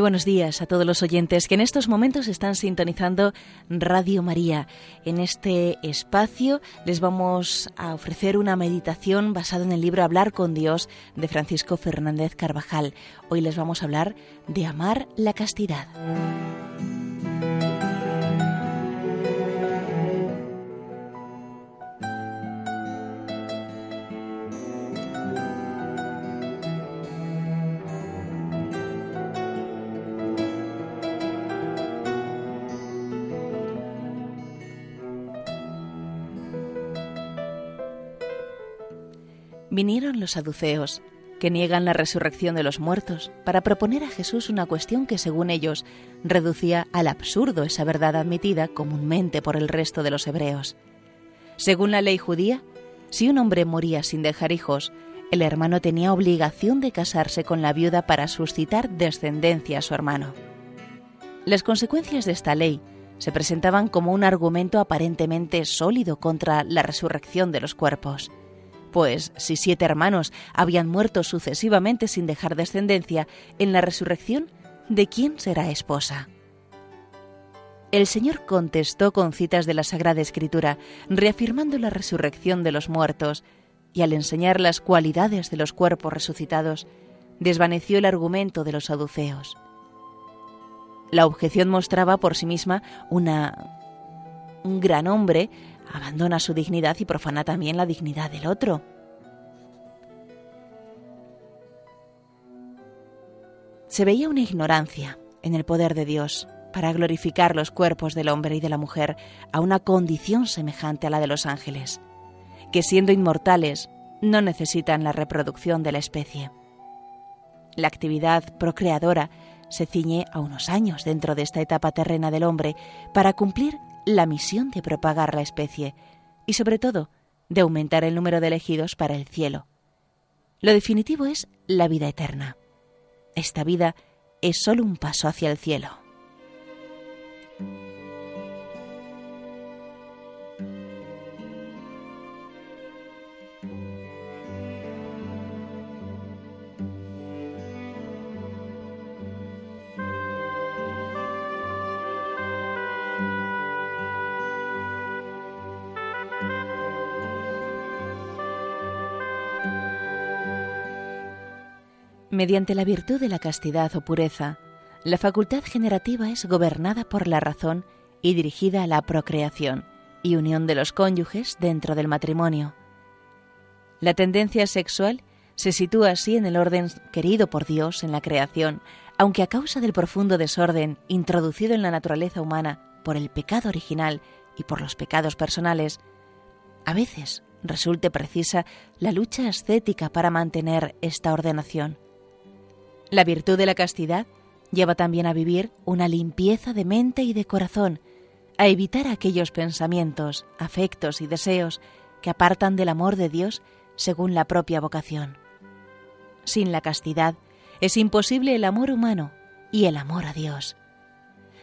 buenos días a todos los oyentes que en estos momentos están sintonizando Radio María. En este espacio les vamos a ofrecer una meditación basada en el libro Hablar con Dios de Francisco Fernández Carvajal. Hoy les vamos a hablar de amar la castidad. Vinieron los saduceos, que niegan la resurrección de los muertos, para proponer a Jesús una cuestión que, según ellos, reducía al absurdo esa verdad admitida comúnmente por el resto de los hebreos. Según la ley judía, si un hombre moría sin dejar hijos, el hermano tenía obligación de casarse con la viuda para suscitar descendencia a su hermano. Las consecuencias de esta ley se presentaban como un argumento aparentemente sólido contra la resurrección de los cuerpos. Pues si siete hermanos habían muerto sucesivamente sin dejar descendencia, en la resurrección, ¿de quién será esposa? El Señor contestó con citas de la Sagrada Escritura, reafirmando la resurrección de los muertos, y al enseñar las cualidades de los cuerpos resucitados, desvaneció el argumento de los saduceos. La objeción mostraba por sí misma una un gran hombre abandona su dignidad y profana también la dignidad del otro. Se veía una ignorancia en el poder de Dios para glorificar los cuerpos del hombre y de la mujer a una condición semejante a la de los ángeles, que siendo inmortales no necesitan la reproducción de la especie. La actividad procreadora se ciñe a unos años dentro de esta etapa terrena del hombre para cumplir la misión de propagar la especie y sobre todo de aumentar el número de elegidos para el cielo. Lo definitivo es la vida eterna. Esta vida es solo un paso hacia el cielo. Mediante la virtud de la castidad o pureza, la facultad generativa es gobernada por la razón y dirigida a la procreación y unión de los cónyuges dentro del matrimonio. La tendencia sexual se sitúa así en el orden querido por Dios en la creación, aunque a causa del profundo desorden introducido en la naturaleza humana por el pecado original y por los pecados personales, a veces resulte precisa la lucha ascética para mantener esta ordenación. La virtud de la castidad lleva también a vivir una limpieza de mente y de corazón, a evitar aquellos pensamientos, afectos y deseos que apartan del amor de Dios según la propia vocación. Sin la castidad es imposible el amor humano y el amor a Dios.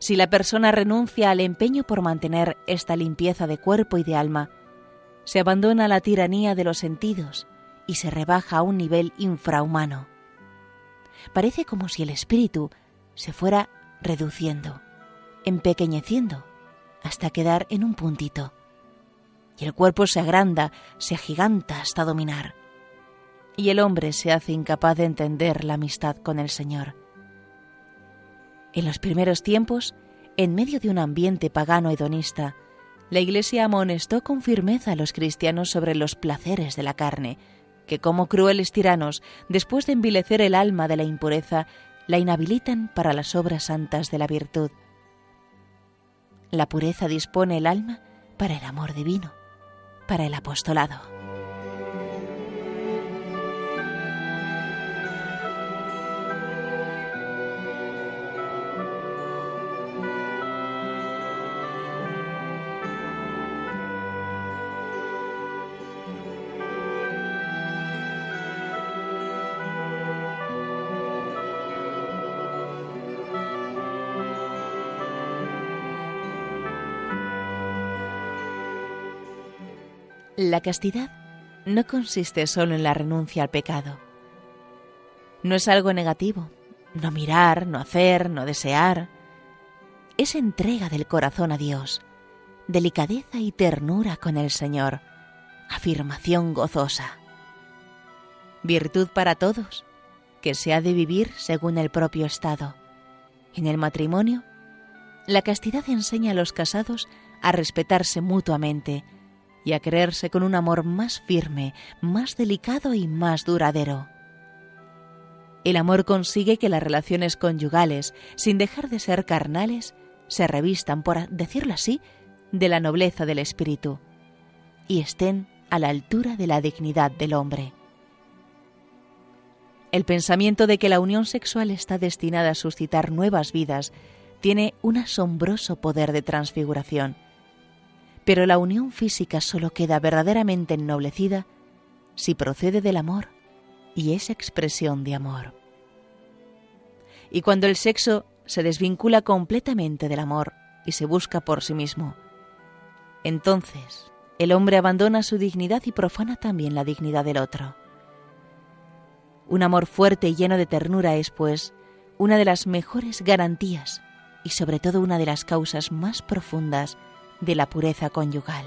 Si la persona renuncia al empeño por mantener esta limpieza de cuerpo y de alma, se abandona la tiranía de los sentidos y se rebaja a un nivel infrahumano parece como si el espíritu se fuera reduciendo, empequeñeciendo, hasta quedar en un puntito. Y el cuerpo se agranda, se agiganta hasta dominar. Y el hombre se hace incapaz de entender la amistad con el Señor. En los primeros tiempos, en medio de un ambiente pagano hedonista, la Iglesia amonestó con firmeza a los cristianos sobre los placeres de la carne, que como crueles tiranos, después de envilecer el alma de la impureza, la inhabilitan para las obras santas de la virtud. La pureza dispone el alma para el amor divino, para el apostolado. La castidad no consiste solo en la renuncia al pecado. No es algo negativo, no mirar, no hacer, no desear. Es entrega del corazón a Dios, delicadeza y ternura con el Señor, afirmación gozosa. Virtud para todos, que se ha de vivir según el propio estado. En el matrimonio, la castidad enseña a los casados a respetarse mutuamente y a creerse con un amor más firme, más delicado y más duradero. El amor consigue que las relaciones conyugales, sin dejar de ser carnales, se revistan, por decirlo así, de la nobleza del espíritu y estén a la altura de la dignidad del hombre. El pensamiento de que la unión sexual está destinada a suscitar nuevas vidas tiene un asombroso poder de transfiguración. Pero la unión física solo queda verdaderamente ennoblecida si procede del amor y es expresión de amor. Y cuando el sexo se desvincula completamente del amor y se busca por sí mismo, entonces el hombre abandona su dignidad y profana también la dignidad del otro. Un amor fuerte y lleno de ternura es, pues, una de las mejores garantías y sobre todo una de las causas más profundas de la pureza conyugal.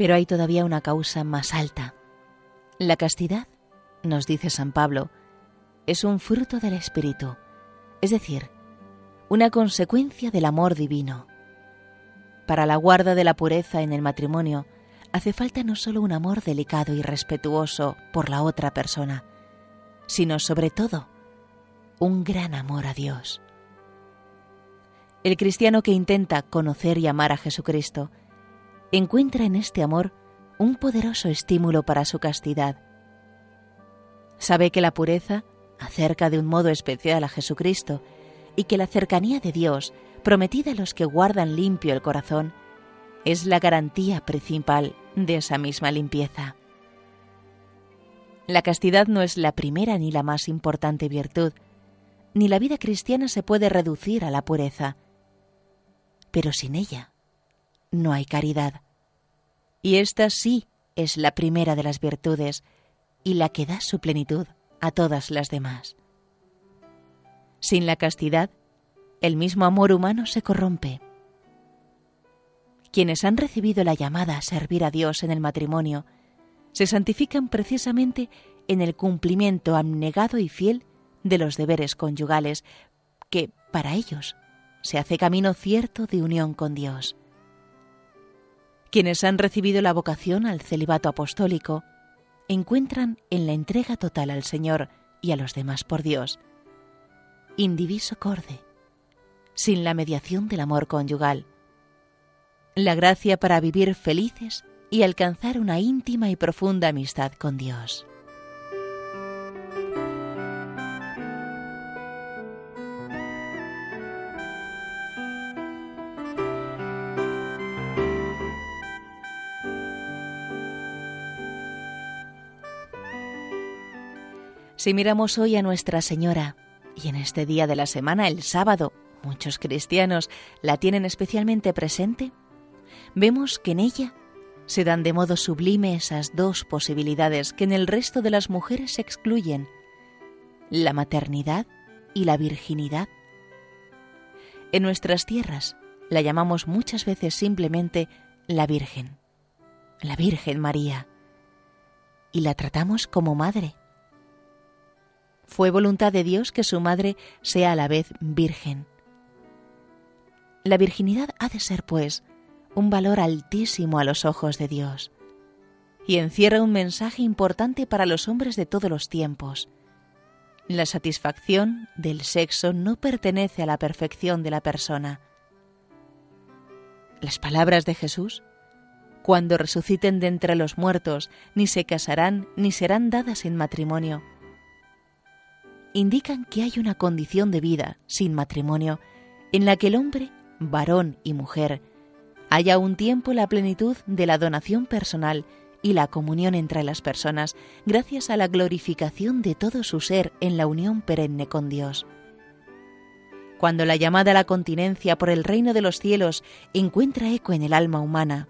Pero hay todavía una causa más alta. La castidad, nos dice San Pablo, es un fruto del Espíritu, es decir, una consecuencia del amor divino. Para la guarda de la pureza en el matrimonio hace falta no solo un amor delicado y respetuoso por la otra persona, sino sobre todo un gran amor a Dios. El cristiano que intenta conocer y amar a Jesucristo encuentra en este amor un poderoso estímulo para su castidad. Sabe que la pureza acerca de un modo especial a Jesucristo y que la cercanía de Dios, prometida a los que guardan limpio el corazón, es la garantía principal de esa misma limpieza. La castidad no es la primera ni la más importante virtud, ni la vida cristiana se puede reducir a la pureza, pero sin ella no hay caridad. Y esta sí es la primera de las virtudes y la que da su plenitud a todas las demás. Sin la castidad, el mismo amor humano se corrompe. Quienes han recibido la llamada a servir a Dios en el matrimonio se santifican precisamente en el cumplimiento abnegado y fiel de los deberes conyugales, que para ellos se hace camino cierto de unión con Dios. Quienes han recibido la vocación al celibato apostólico encuentran en la entrega total al Señor y a los demás por Dios indiviso corde, sin la mediación del amor conyugal, la gracia para vivir felices y alcanzar una íntima y profunda amistad con Dios. Si miramos hoy a Nuestra Señora, y en este día de la semana, el sábado, muchos cristianos la tienen especialmente presente, vemos que en ella se dan de modo sublime esas dos posibilidades que en el resto de las mujeres se excluyen, la maternidad y la virginidad. En nuestras tierras la llamamos muchas veces simplemente la Virgen, la Virgen María, y la tratamos como madre, fue voluntad de Dios que su madre sea a la vez virgen. La virginidad ha de ser, pues, un valor altísimo a los ojos de Dios y encierra un mensaje importante para los hombres de todos los tiempos. La satisfacción del sexo no pertenece a la perfección de la persona. Las palabras de Jesús, cuando resuciten de entre los muertos, ni se casarán ni serán dadas en matrimonio, indican que hay una condición de vida sin matrimonio en la que el hombre, varón y mujer, haya un tiempo la plenitud de la donación personal y la comunión entre las personas gracias a la glorificación de todo su ser en la unión perenne con Dios. Cuando la llamada a la continencia por el reino de los cielos encuentra eco en el alma humana,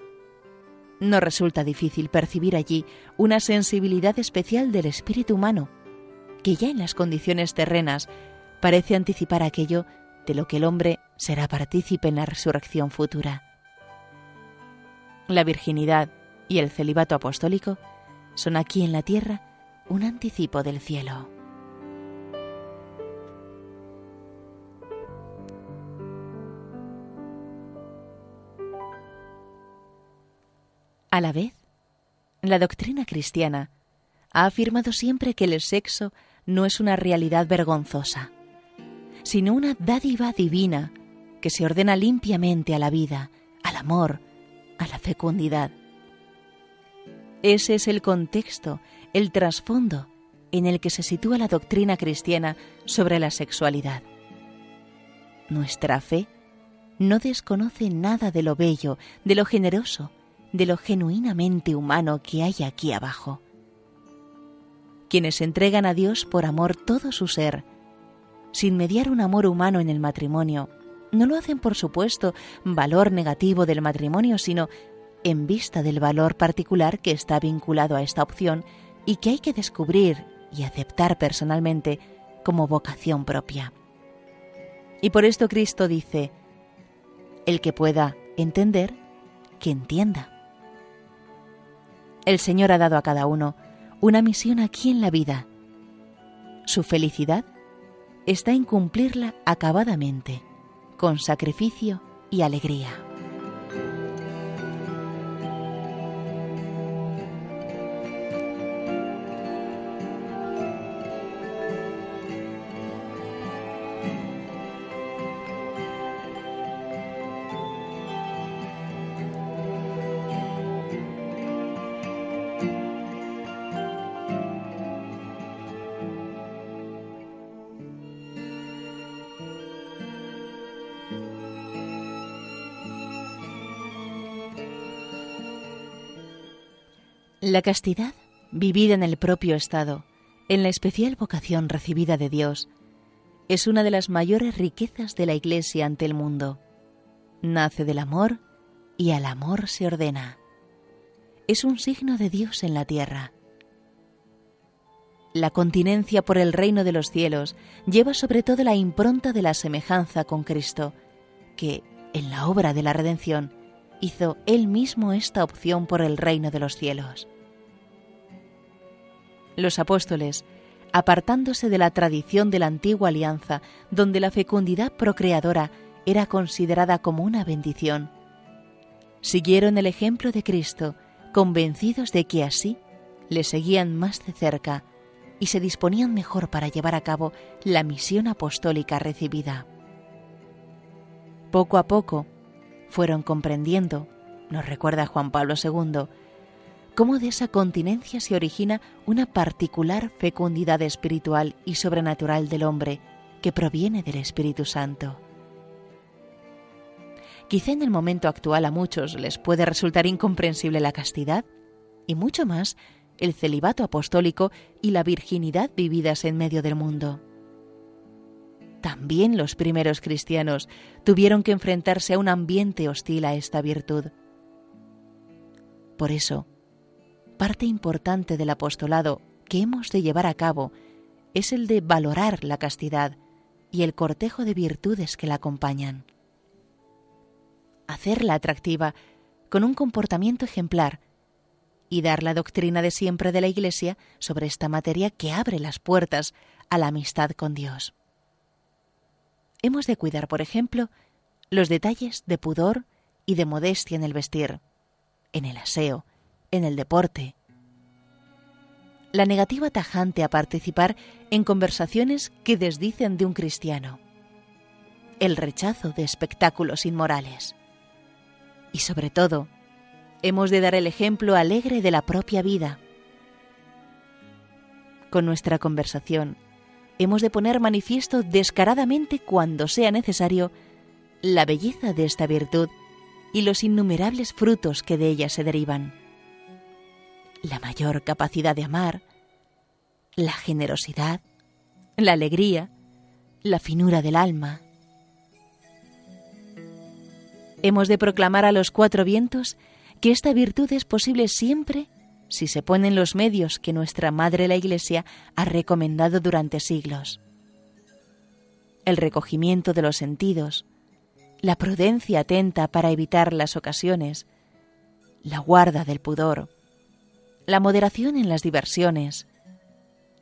no resulta difícil percibir allí una sensibilidad especial del espíritu humano, que ya en las condiciones terrenas parece anticipar aquello de lo que el hombre será partícipe en la resurrección futura. La virginidad y el celibato apostólico son aquí en la tierra un anticipo del cielo. A la vez, la doctrina cristiana ha afirmado siempre que el sexo no es una realidad vergonzosa, sino una dádiva divina que se ordena limpiamente a la vida, al amor, a la fecundidad. Ese es el contexto, el trasfondo en el que se sitúa la doctrina cristiana sobre la sexualidad. Nuestra fe no desconoce nada de lo bello, de lo generoso, de lo genuinamente humano que hay aquí abajo. Quienes entregan a Dios por amor todo su ser, sin mediar un amor humano en el matrimonio, no lo hacen por supuesto valor negativo del matrimonio, sino en vista del valor particular que está vinculado a esta opción y que hay que descubrir y aceptar personalmente como vocación propia. Y por esto Cristo dice, el que pueda entender, que entienda. El Señor ha dado a cada uno una misión aquí en la vida. Su felicidad está en cumplirla acabadamente, con sacrificio y alegría. La castidad, vivida en el propio estado, en la especial vocación recibida de Dios, es una de las mayores riquezas de la Iglesia ante el mundo. Nace del amor y al amor se ordena. Es un signo de Dios en la tierra. La continencia por el reino de los cielos lleva sobre todo la impronta de la semejanza con Cristo, que, en la obra de la redención, hizo él mismo esta opción por el reino de los cielos. Los apóstoles, apartándose de la tradición de la antigua alianza, donde la fecundidad procreadora era considerada como una bendición, siguieron el ejemplo de Cristo, convencidos de que así le seguían más de cerca y se disponían mejor para llevar a cabo la misión apostólica recibida. Poco a poco, fueron comprendiendo, nos recuerda Juan Pablo II, cómo de esa continencia se origina una particular fecundidad espiritual y sobrenatural del hombre que proviene del Espíritu Santo. Quizá en el momento actual a muchos les puede resultar incomprensible la castidad y mucho más el celibato apostólico y la virginidad vividas en medio del mundo. También los primeros cristianos tuvieron que enfrentarse a un ambiente hostil a esta virtud. Por eso, parte importante del apostolado que hemos de llevar a cabo es el de valorar la castidad y el cortejo de virtudes que la acompañan. Hacerla atractiva con un comportamiento ejemplar y dar la doctrina de siempre de la Iglesia sobre esta materia que abre las puertas a la amistad con Dios hemos de cuidar, por ejemplo, los detalles de pudor y de modestia en el vestir, en el aseo, en el deporte. La negativa tajante a participar en conversaciones que desdicen de un cristiano. El rechazo de espectáculos inmorales. Y sobre todo, hemos de dar el ejemplo alegre de la propia vida. Con nuestra conversación, hemos de poner manifiesto descaradamente cuando sea necesario la belleza de esta virtud y los innumerables frutos que de ella se derivan. la mayor capacidad de amar, la generosidad, la alegría, la finura del alma. Hemos de proclamar a los cuatro vientos que esta virtud es posible siempre si se ponen los medios que nuestra Madre la Iglesia ha recomendado durante siglos. El recogimiento de los sentidos, la prudencia atenta para evitar las ocasiones, la guarda del pudor, la moderación en las diversiones,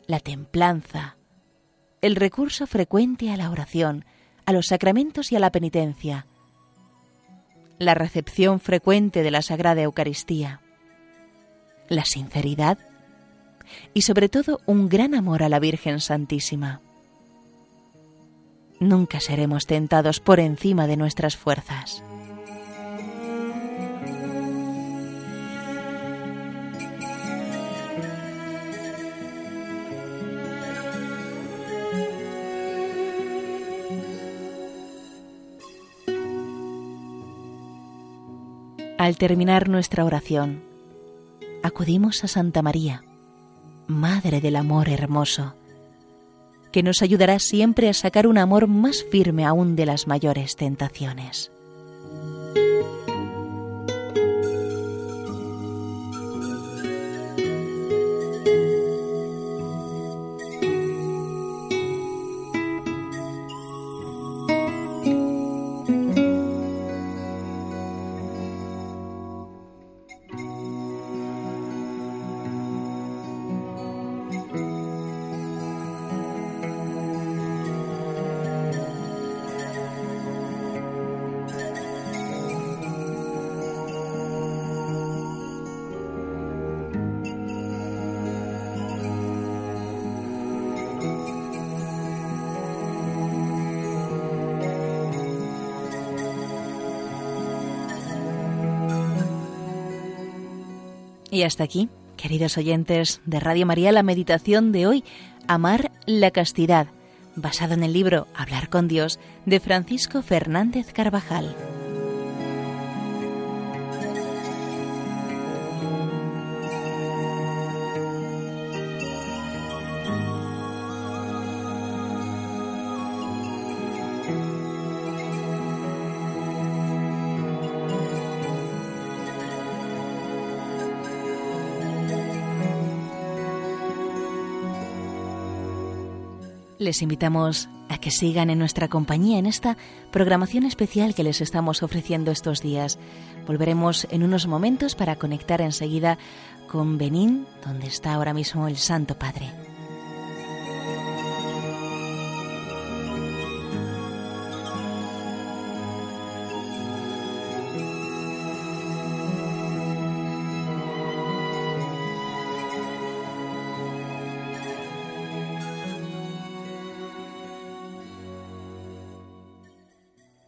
la templanza, el recurso frecuente a la oración, a los sacramentos y a la penitencia, la recepción frecuente de la Sagrada Eucaristía, la sinceridad y sobre todo un gran amor a la Virgen Santísima. Nunca seremos tentados por encima de nuestras fuerzas. Al terminar nuestra oración, acudimos a Santa María, Madre del Amor Hermoso, que nos ayudará siempre a sacar un amor más firme aún de las mayores tentaciones. Y hasta aquí, queridos oyentes de Radio María, la meditación de hoy, Amar la Castidad, basado en el libro Hablar con Dios de Francisco Fernández Carvajal. Les invitamos a que sigan en nuestra compañía en esta programación especial que les estamos ofreciendo estos días. Volveremos en unos momentos para conectar enseguida con Benín, donde está ahora mismo el Santo Padre.